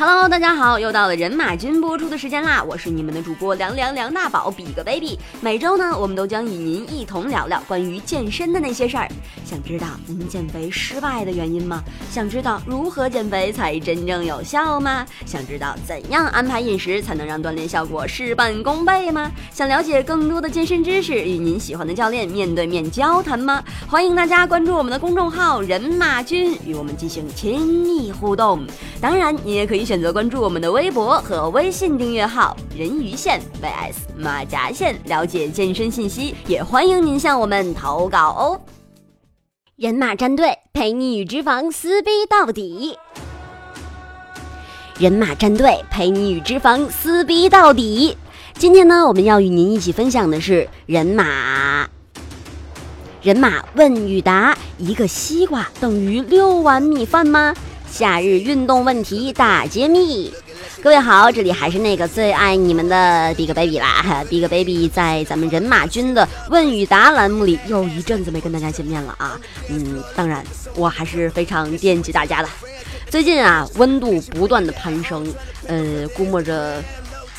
Hello，大家好，又到了人马君播出的时间啦！我是你们的主播凉凉梁大宝，比个 baby。每周呢，我们都将与您一同聊聊关于健身的那些事儿。想知道您减肥失败的原因吗？想知道如何减肥才真正有效吗？想知道怎样安排饮食才能让锻炼效果事半功倍吗？想了解更多的健身知识，与您喜欢的教练面对面交谈吗？欢迎大家关注我们的公众号“人马君”，与我们进行亲密互动。当然，你也可以。选择关注我们的微博和微信订阅号“人鱼线 vs 马甲线”，了解健身信息，也欢迎您向我们投稿哦。人马战队陪你与脂肪撕逼到底。人马战队陪你与脂肪撕逼到底。今天呢，我们要与您一起分享的是人马人马问与答：一个西瓜等于六碗米饭吗？夏日运动问题大揭秘，各位好，这里还是那个最爱你们的 Big Baby 啦。Big Baby 在咱们人马君的问与答栏目里又一阵子没跟大家见面了啊。嗯，当然我还是非常惦记大家的。最近啊，温度不断的攀升，呃，估摸着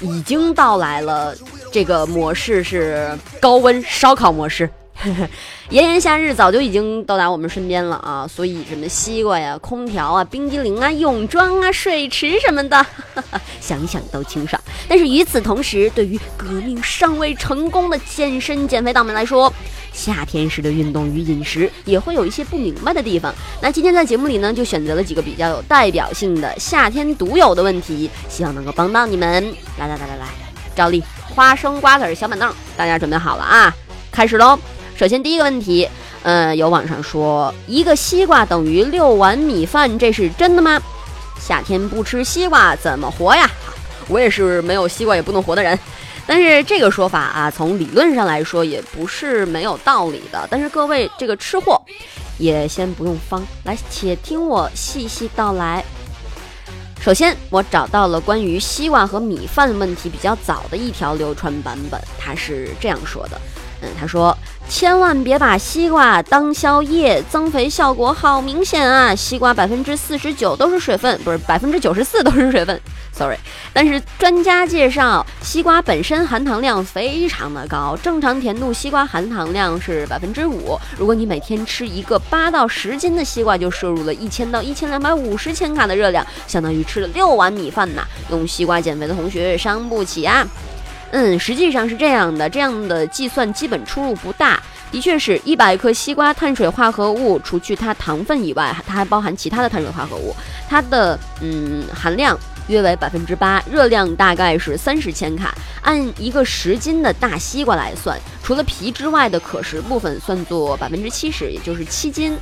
已经到来了。这个模式是高温烧烤模式。炎炎夏日早就已经到达我们身边了啊，所以什么西瓜呀、空调啊、冰激凌啊、泳装啊、水池什么的，想想都清爽。但是与此同时，对于革命尚未成功的健身减肥党们来说，夏天时的运动与饮食也会有一些不明白的地方。那今天在节目里呢，就选择了几个比较有代表性的夏天独有的问题，希望能够帮到你们。来来来来来，照例花生瓜子小板凳，大家准备好了啊？开始喽！首先，第一个问题，呃，有网上说一个西瓜等于六碗米饭，这是真的吗？夏天不吃西瓜怎么活呀？我也是没有西瓜也不能活的人，但是这个说法啊，从理论上来说也不是没有道理的。但是各位这个吃货也先不用慌，来，且听我细细道来。首先，我找到了关于西瓜和米饭问题比较早的一条流传版本，它是这样说的。嗯，他说千万别把西瓜当宵夜，增肥效果好明显啊！西瓜百分之四十九都是水分，不是百分之九十四都是水分，sorry。但是专家介绍，西瓜本身含糖量非常的高，正常甜度西瓜含糖量是百分之五。如果你每天吃一个八到十斤的西瓜，就摄入了一千到一千两百五十千卡的热量，相当于吃了六碗米饭呐！用西瓜减肥的同学伤不起啊！嗯，实际上是这样的，这样的计算基本出入不大。的确是一百克西瓜碳水化合物，除去它糖分以外，它还包含其他的碳水化合物，它的嗯含量约为百分之八，热量大概是三十千卡。按一个十斤的大西瓜来算，除了皮之外的可食部分算作百分之七十，也就是七斤，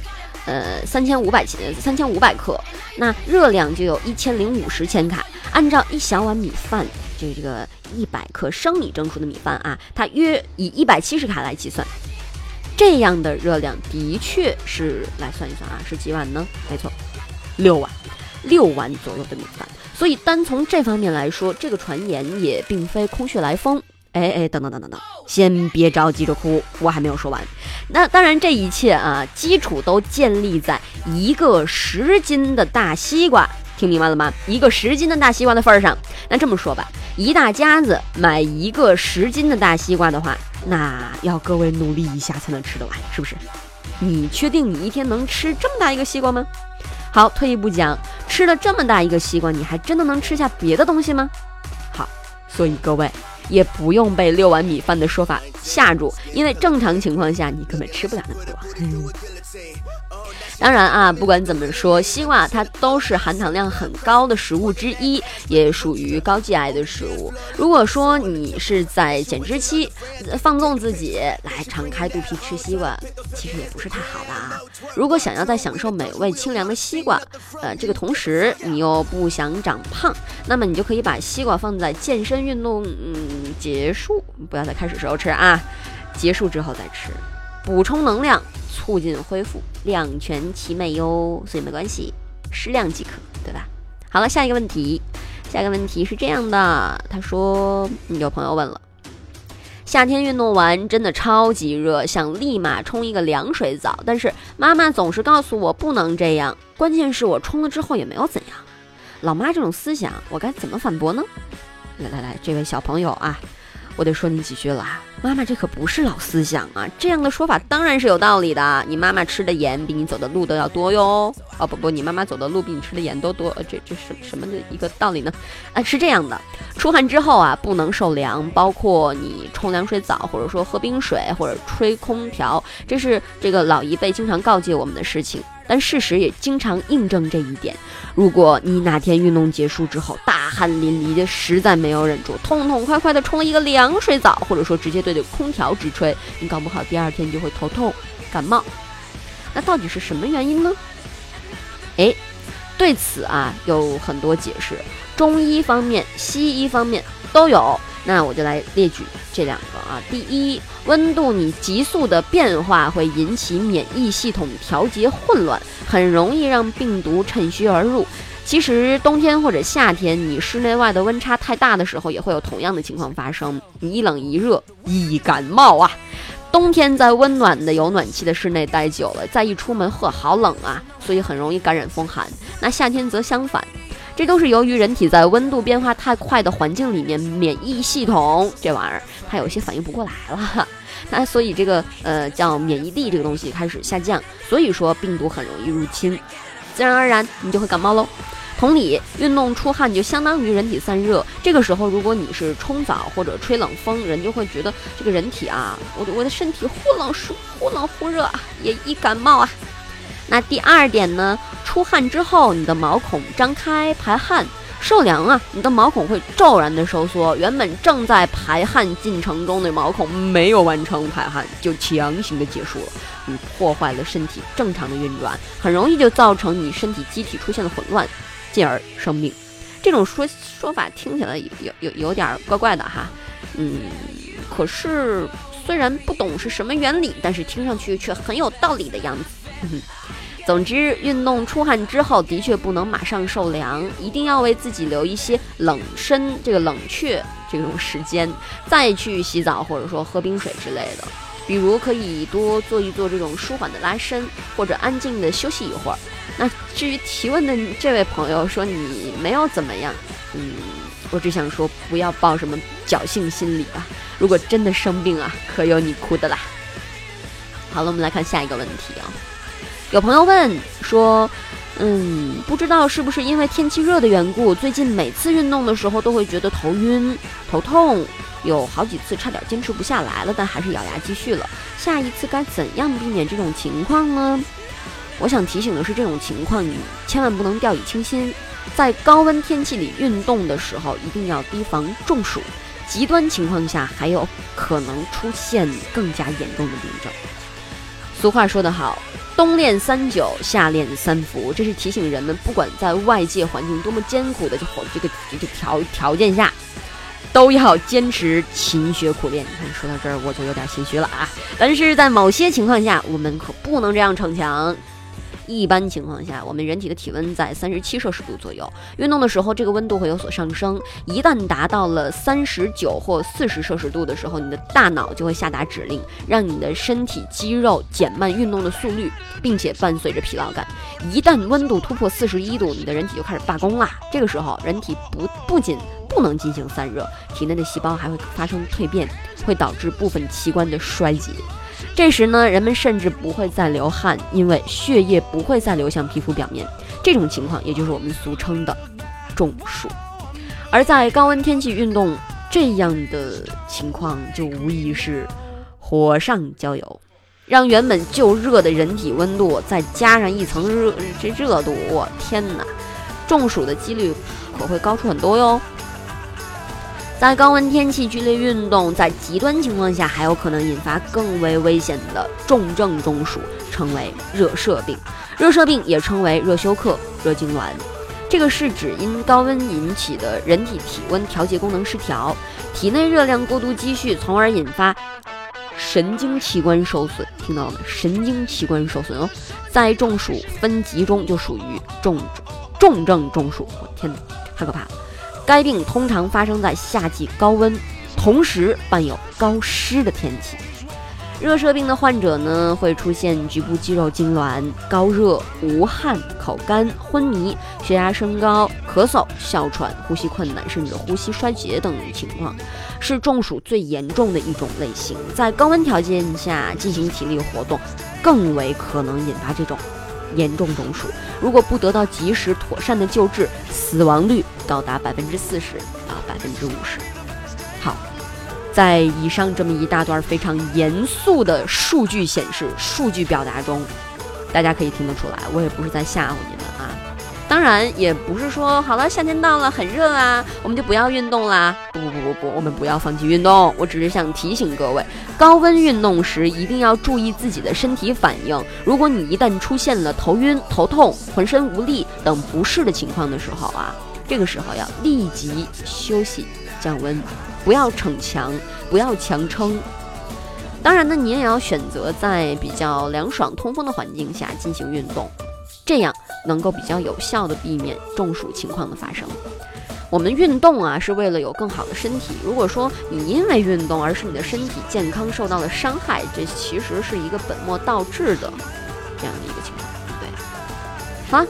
呃三千五百千三千五百克，那热量就有一千零五十千卡。按照一小碗米饭。就这个一百克生米蒸出的米饭啊，它约以一百七十卡来计算，这样的热量的确是来算一算啊，是几碗呢？没错，六碗，六碗左右的米饭。所以单从这方面来说，这个传言也并非空穴来风。哎哎，等等等等等，先别着急着哭，我还没有说完。那当然，这一切啊，基础都建立在一个十斤的大西瓜。听明白了吗？一个十斤的大西瓜的份儿上，那这么说吧，一大家子买一个十斤的大西瓜的话，那要各位努力一下才能吃得完，是不是？你确定你一天能吃这么大一个西瓜吗？好，退一步讲，吃了这么大一个西瓜，你还真的能吃下别的东西吗？好，所以各位也不用被六碗米饭的说法吓住，因为正常情况下你根本吃不了那么多。当然啊，不管怎么说，西瓜它都是含糖量很高的食物之一，也属于高 GI 的食物。如果说你是在减脂期，放纵自己来敞开肚皮吃西瓜，其实也不是太好的啊。如果想要在享受美味清凉的西瓜，呃，这个同时你又不想长胖，那么你就可以把西瓜放在健身运动嗯结束，不要在开始时候吃啊，结束之后再吃，补充能量。促进恢复，两全其美哟，所以没关系，适量即可，对吧？好了，下一个问题，下一个问题是这样的，他说有朋友问了，夏天运动完真的超级热，想立马冲一个凉水澡，但是妈妈总是告诉我不能这样，关键是我冲了之后也没有怎样，老妈这种思想，我该怎么反驳呢？来来来，这位小朋友啊。我得说你几句了，妈妈，这可不是老思想啊！这样的说法当然是有道理的。你妈妈吃的盐比你走的路都要多哟。哦不不，你妈妈走的路比你吃的盐都多。这这什什么的一个道理呢？啊，是这样的，出汗之后啊，不能受凉，包括你冲凉水澡，或者说喝冰水，或者吹空调，这是这个老一辈经常告诫我们的事情。但事实也经常印证这一点。如果你哪天运动结束之后大汗淋漓的，实在没有忍住，痛痛快快的冲了一个凉水澡，或者说直接对着空调直吹，你搞不好第二天就会头痛、感冒。那到底是什么原因呢？哎，对此啊有很多解释，中医方面、西医方面都有。那我就来列举这两个啊。第一，温度你急速的变化会引起免疫系统调节混乱，很容易让病毒趁虚而入。其实冬天或者夏天，你室内外的温差太大的时候，也会有同样的情况发生。你一冷一热，易感冒啊。冬天在温暖的有暖气的室内待久了，再一出门，呵，好冷啊，所以很容易感染风寒。那夏天则相反。这都是由于人体在温度变化太快的环境里面，免疫系统这玩意儿它有些反应不过来了，那所以这个呃叫免疫力这个东西开始下降，所以说病毒很容易入侵，自然而然你就会感冒喽。同理，运动出汗就相当于人体散热，这个时候如果你是冲澡或者吹冷风，人就会觉得这个人体啊，我的我的身体忽冷忽冷忽热，也易感冒啊。那第二点呢？出汗之后，你的毛孔张开排汗，受凉啊，你的毛孔会骤然的收缩，原本正在排汗进程中的毛孔没有完成排汗，就强行的结束了，你破坏了身体正常的运转，很容易就造成你身体机体出现了混乱，进而生病。这种说说法听起来有有有点怪怪的哈，嗯，可是虽然不懂是什么原理，但是听上去却很有道理的样子。总之，运动出汗之后，的确不能马上受凉，一定要为自己留一些冷身、这个冷却这种时间，再去洗澡或者说喝冰水之类的。比如可以多做一做这种舒缓的拉伸，或者安静的休息一会儿。那至于提问的这位朋友说你没有怎么样，嗯，我只想说不要抱什么侥幸心理吧。如果真的生病啊，可有你哭的啦。好了，我们来看下一个问题啊。有朋友问说：“嗯，不知道是不是因为天气热的缘故，最近每次运动的时候都会觉得头晕、头痛，有好几次差点坚持不下来了，但还是咬牙继续了。下一次该怎样避免这种情况呢？”我想提醒的是，这种情况你千万不能掉以轻心，在高温天气里运动的时候，一定要提防中暑，极端情况下还有可能出现更加严重的病症。俗话说得好。冬练三九，夏练三伏，这是提醒人们，不管在外界环境多么艰苦的这这个这个条条件下，都要坚持勤学苦练。你看，说到这儿我就有点心虚了啊！但是在某些情况下，我们可不能这样逞强。一般情况下，我们人体的体温在三十七摄氏度左右。运动的时候，这个温度会有所上升。一旦达到了三十九或四十摄氏度的时候，你的大脑就会下达指令，让你的身体肌肉减慢运动的速率，并且伴随着疲劳感。一旦温度突破四十一度，你的人体就开始罢工啦。这个时候，人体不不仅不能进行散热，体内的细胞还会发生蜕变，会导致部分器官的衰竭。这时呢，人们甚至不会再流汗，因为血液不会再流向皮肤表面。这种情况，也就是我们俗称的中暑。而在高温天气运动，这样的情况就无疑是火上浇油，让原本就热的人体温度再加上一层热，这热度，我天哪，中暑的几率可会高出很多哟。在高温天气剧烈运动，在极端情况下还有可能引发更为危险的重症中暑，称为热射病。热射病也称为热休克、热痉挛。这个是指因高温引起的人体体温调节功能失调，体内热量过度积蓄，从而引发神经器官受损。听到了吗？神经器官受损哦。在中暑分级中就属于重重症中暑。我天哪，太可怕了！该病通常发生在夏季高温，同时伴有高湿的天气。热射病的患者呢，会出现局部肌肉痉挛、高热、无汗、口干、昏迷、血压升高、咳嗽、哮喘、呼吸困难，甚至呼吸衰竭等情况，是中暑最严重的一种类型。在高温条件下进行体力活动，更为可能引发这种严重中暑。如果不得到及时妥善的救治，死亡率高达百分之四十啊百分之五十。好。在以上这么一大段非常严肃的数据显示、数据表达中，大家可以听得出来，我也不是在吓唬你。当然，也不是说好了夏天到了很热啊，我们就不要运动啦。不不不不不，我们不要放弃运动。我只是想提醒各位，高温运动时一定要注意自己的身体反应。如果你一旦出现了头晕、头痛、浑身无力等不适的情况的时候啊，这个时候要立即休息降温。不要逞强，不要强撑。当然呢，你也要选择在比较凉爽、通风的环境下进行运动，这样能够比较有效的避免中暑情况的发生。我们运动啊，是为了有更好的身体。如果说你因为运动而使你的身体健康受到了伤害，这其实是一个本末倒置的这样的一个情况。对，好，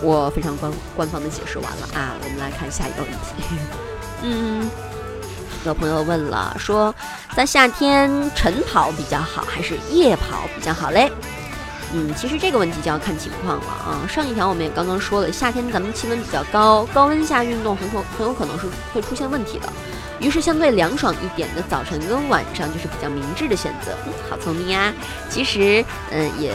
我非常官官方的解释完了啊，我们来看下一个问题。嗯。有朋友问了，说在夏天晨跑比较好还是夜跑比较好嘞？嗯，其实这个问题就要看情况了啊。上一条我们也刚刚说了，夏天咱们气温比较高，高温下运动很可很有可能是会出现问题的。于是相对凉爽一点的早晨跟晚上就是比较明智的选择。嗯，好聪明呀！其实，嗯，也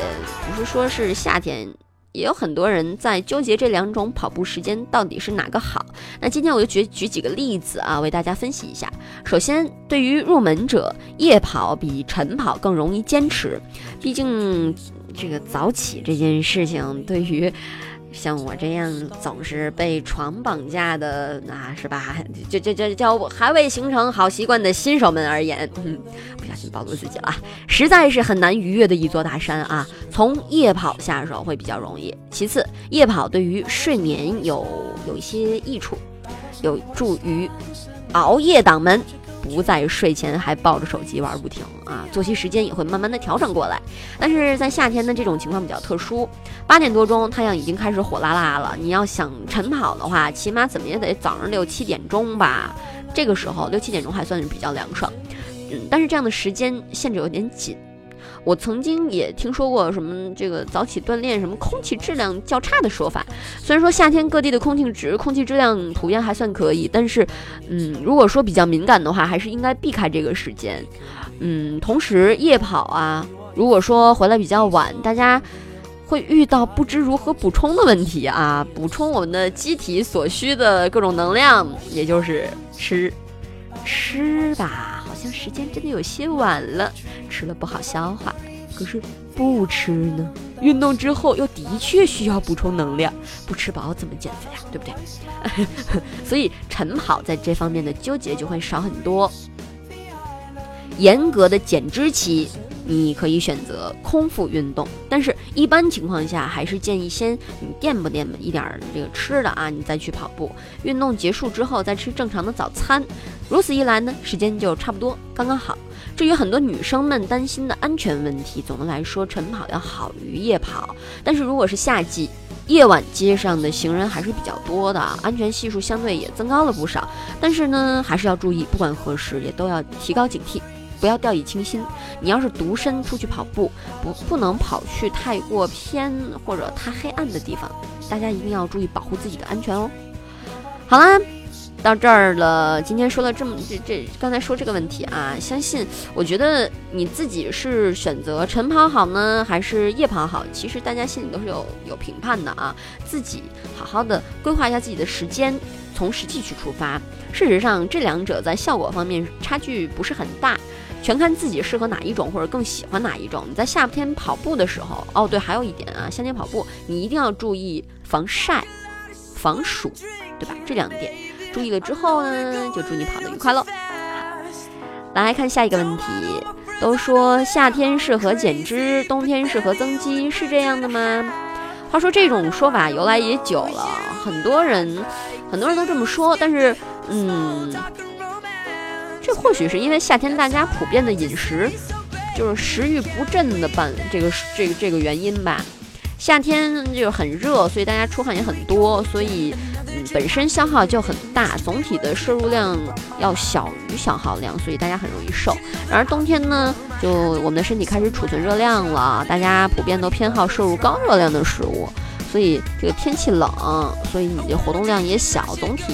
不是说是夏天。也有很多人在纠结这两种跑步时间到底是哪个好。那今天我就举举几个例子啊，为大家分析一下。首先，对于入门者，夜跑比晨跑更容易坚持，毕竟这个早起这件事情对于。像我这样总是被床绑架的，啊是吧？就就就叫还未形成好习惯的新手们而言，不小心暴露自己了，实在是很难逾越的一座大山啊！从夜跑下手会比较容易。其次，夜跑对于睡眠有有一些益处，有助于熬夜党们。不在睡前还抱着手机玩不停啊，作息时间也会慢慢的调整过来。但是在夏天呢，这种情况比较特殊，八点多钟太阳已经开始火辣辣了，你要想晨跑的话，起码怎么也得早上六七点钟吧。这个时候六七点钟还算是比较凉爽，嗯，但是这样的时间限制有点紧。我曾经也听说过什么这个早起锻炼什么空气质量较差的说法。虽然说夏天各地的空气质空气质量普遍还算可以，但是，嗯，如果说比较敏感的话，还是应该避开这个时间。嗯，同时夜跑啊，如果说回来比较晚，大家会遇到不知如何补充的问题啊。补充我们的机体所需的各种能量，也就是吃吃吧。好像时间真的有些晚了，吃了不好消化。可是不吃呢？运动之后又的确需要补充能量，不吃饱怎么减肥啊？对不对？所以晨跑在这方面的纠结就会少很多。严格的减脂期。你可以选择空腹运动，但是一般情况下还是建议先你垫吧垫吧一点儿这个吃的啊，你再去跑步。运动结束之后再吃正常的早餐，如此一来呢，时间就差不多刚刚好。至于很多女生们担心的安全问题，总的来说晨跑要好于夜跑。但是如果是夏季，夜晚街上的行人还是比较多的，安全系数相对也增高了不少。但是呢，还是要注意，不管何时也都要提高警惕。不要掉以轻心。你要是独身出去跑步，不不能跑去太过偏或者太黑暗的地方。大家一定要注意保护自己的安全哦。好啦，到这儿了。今天说了这么这这，刚才说这个问题啊，相信我觉得你自己是选择晨跑好呢，还是夜跑好？其实大家心里都是有有评判的啊。自己好好的规划一下自己的时间，从实际去出发。事实上，这两者在效果方面差距不是很大。全看自己适合哪一种，或者更喜欢哪一种。你在夏天跑步的时候，哦对，还有一点啊，夏天跑步你一定要注意防晒、防暑，对吧？这两点注意了之后呢，就祝你跑得愉快喽。来看下一个问题，都说夏天适合减脂，冬天适合增肌，是这样的吗？话说这种说法由来也久了，很多人很多人都这么说，但是嗯。或许是因为夏天大家普遍的饮食就是食欲不振的办这个这个这个原因吧。夏天就很热，所以大家出汗也很多，所以嗯本身消耗就很大，总体的摄入量要小于消耗量，所以大家很容易瘦。然而冬天呢，就我们的身体开始储存热量了，大家普遍都偏好摄入高热量的食物，所以这个天气冷，所以你的活动量也小，总体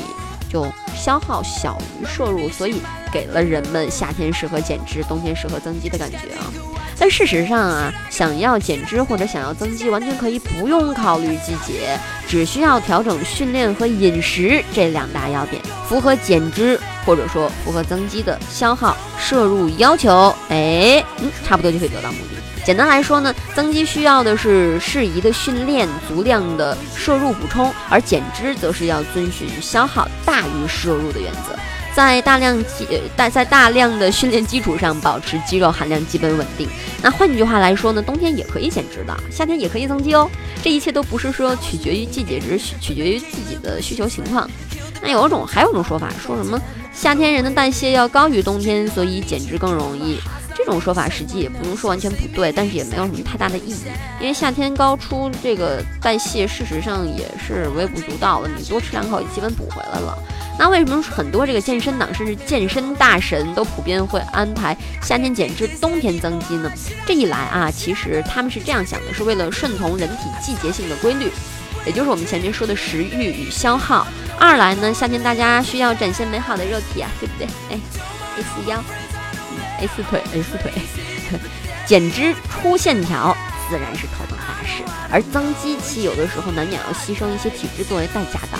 就消耗小于摄入，所以给了人们夏天适合减脂，冬天适合增肌的感觉啊。但事实上啊，想要减脂或者想要增肌，完全可以不用考虑季节，只需要调整训练和饮食这两大要点，符合减脂或者说符合增肌的消耗摄入要求，哎，嗯，差不多就可以得到目的。简单来说呢，增肌需要的是适宜的训练、足量的摄入补充，而减脂则是要遵循消耗大于摄入的原则。在大量基在在大量的训练基础上保持肌肉含量基本稳定。那换句话来说呢，冬天也可以减脂的，夏天也可以增肌哦。这一切都不是说取决于季节，只是取决于自己的需求情况。那有一种还有一种说法，说什么夏天人的代谢要高于冬天，所以减脂更容易。这种说法实际也不能说完全不对，但是也没有什么太大的意义。因为夏天高出这个代谢，事实上也是微不足道的，你多吃两口也基本补回来了。那为什么很多这个健身党甚至健身大神都普遍会安排夏天减脂、冬天增肌呢？这一来啊，其实他们是这样想的，是为了顺从人体季节性的规律，也就是我们前面说的食欲与消耗。二来呢，夏天大家需要展现美好的肉体啊，对不对？哎，A 四腰，A 四腿，A 四腿，减脂出线条自然是头等大事，而增肌期有的时候难免要牺牲一些体质作为代价的。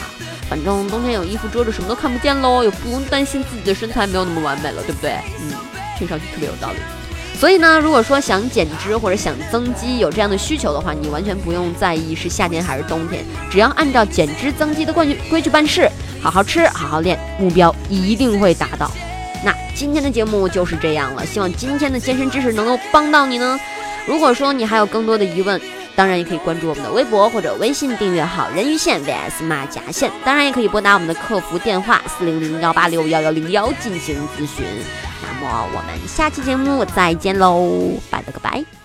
反正冬天有衣服遮着，什么都看不见喽，也不用担心自己的身材没有那么完美了，对不对？嗯，听上去特别有道理。所以呢，如果说想减脂或者想增肌，有这样的需求的话，你完全不用在意是夏天还是冬天，只要按照减脂增肌的规矩规矩办事，好好吃，好好练，目标一定会达到。今天的节目就是这样了，希望今天的健身知识能够帮到你呢。如果说你还有更多的疑问，当然也可以关注我们的微博或者微信订阅号“人鱼线 VS 马甲线”，当然也可以拨打我们的客服电话四零零幺八六幺幺零幺进行咨询。那么我们下期节目再见喽，拜了个拜。